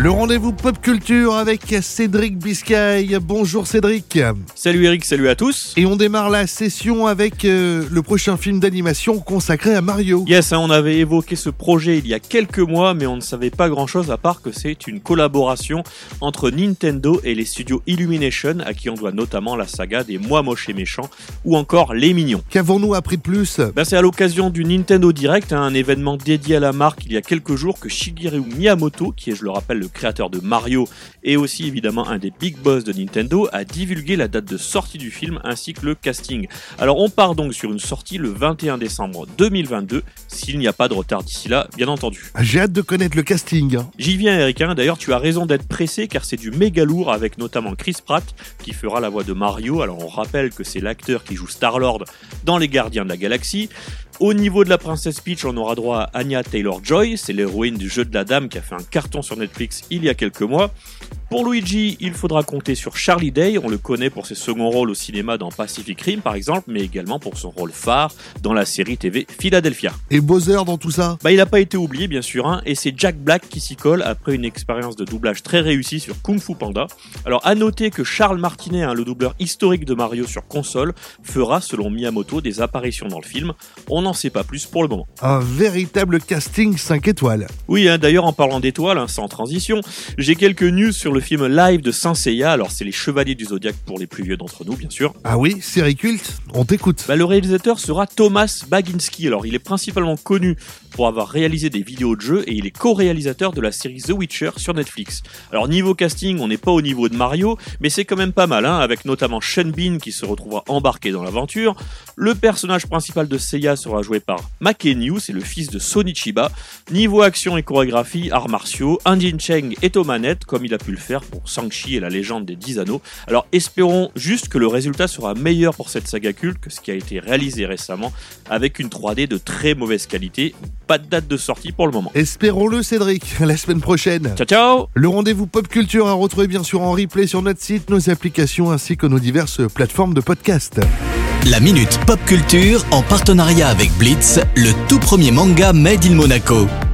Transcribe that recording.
Le rendez-vous pop culture avec Cédric Biscay. Bonjour Cédric. Salut Eric, salut à tous. Et on démarre la session avec euh, le prochain film d'animation consacré à Mario. Yes, hein, on avait évoqué ce projet il y a quelques mois, mais on ne savait pas grand-chose à part que c'est une collaboration entre Nintendo et les studios Illumination, à qui on doit notamment la saga des Moi Moches et Méchants, ou encore Les Mignons. Qu'avons-nous appris de plus? Ben, C'est à l'occasion du Nintendo Direct, hein, un événement dédié à la marque il y a quelques jours, que Shigeru Miyamoto, qui est, je le rappelle, le créateur de Mario et aussi évidemment un des big boss de Nintendo, a divulgué la date de sortie du film ainsi que le casting. Alors on part donc sur une sortie le 21 décembre 2022, s'il n'y a pas de retard d'ici là, bien entendu. J'ai hâte de connaître le casting. J'y viens Eric, hein. d'ailleurs tu as raison d'être pressé car c'est du méga lourd avec notamment Chris Pratt qui fera la voix de Mario. Alors on rappelle que c'est l'acteur qui joue Star-Lord dans Les Gardiens de la Galaxie. Au niveau de la princesse Peach, on aura droit à Anya Taylor-Joy, c'est l'héroïne du jeu de la dame qui a fait un carton sur Netflix il y a quelques mois. Pour Luigi, il faudra compter sur Charlie Day, on le connaît pour ses seconds rôles au cinéma dans Pacific Rim par exemple, mais également pour son rôle phare dans la série TV Philadelphia. Et Bowser dans tout ça? Bah il n'a pas été oublié bien sûr, hein, et c'est Jack Black qui s'y colle après une expérience de doublage très réussie sur Kung Fu Panda. Alors à noter que Charles Martinet, hein, le doubleur historique de Mario sur console, fera selon Miyamoto des apparitions dans le film. On n'en sait pas plus pour le moment. Un véritable casting 5 étoiles. Oui, hein, d'ailleurs en parlant d'étoiles, hein, sans transition, j'ai quelques news sur le le film live de Saint Seiya. Alors, c'est les Chevaliers du Zodiaque pour les plus vieux d'entre nous, bien sûr. Ah oui, série culte, on t'écoute. Bah, le réalisateur sera Thomas Baginski. Alors, il est principalement connu pour avoir réalisé des vidéos de jeux et il est co-réalisateur de la série The Witcher sur Netflix. Alors, niveau casting, on n'est pas au niveau de Mario, mais c'est quand même pas mal, hein, avec notamment Sean Bean qui se retrouvera embarqué dans l'aventure. Le personnage principal de Seiya sera joué par Makenyu, c'est le fils de Sonichiba. Niveau action et chorégraphie, arts martiaux, Anjin Cheng est aux manettes, comme il a pu le faire pour Shang-Chi et la légende des 10 anneaux. Alors espérons juste que le résultat sera meilleur pour cette saga culte que ce qui a été réalisé récemment avec une 3D de très mauvaise qualité. Pas de date de sortie pour le moment. Espérons-le Cédric, la semaine prochaine. Ciao ciao Le rendez-vous pop culture à retrouver bien sûr en replay sur notre site, nos applications ainsi que nos diverses plateformes de podcast. La Minute Pop Culture en partenariat avec Blitz, le tout premier manga Made in Monaco.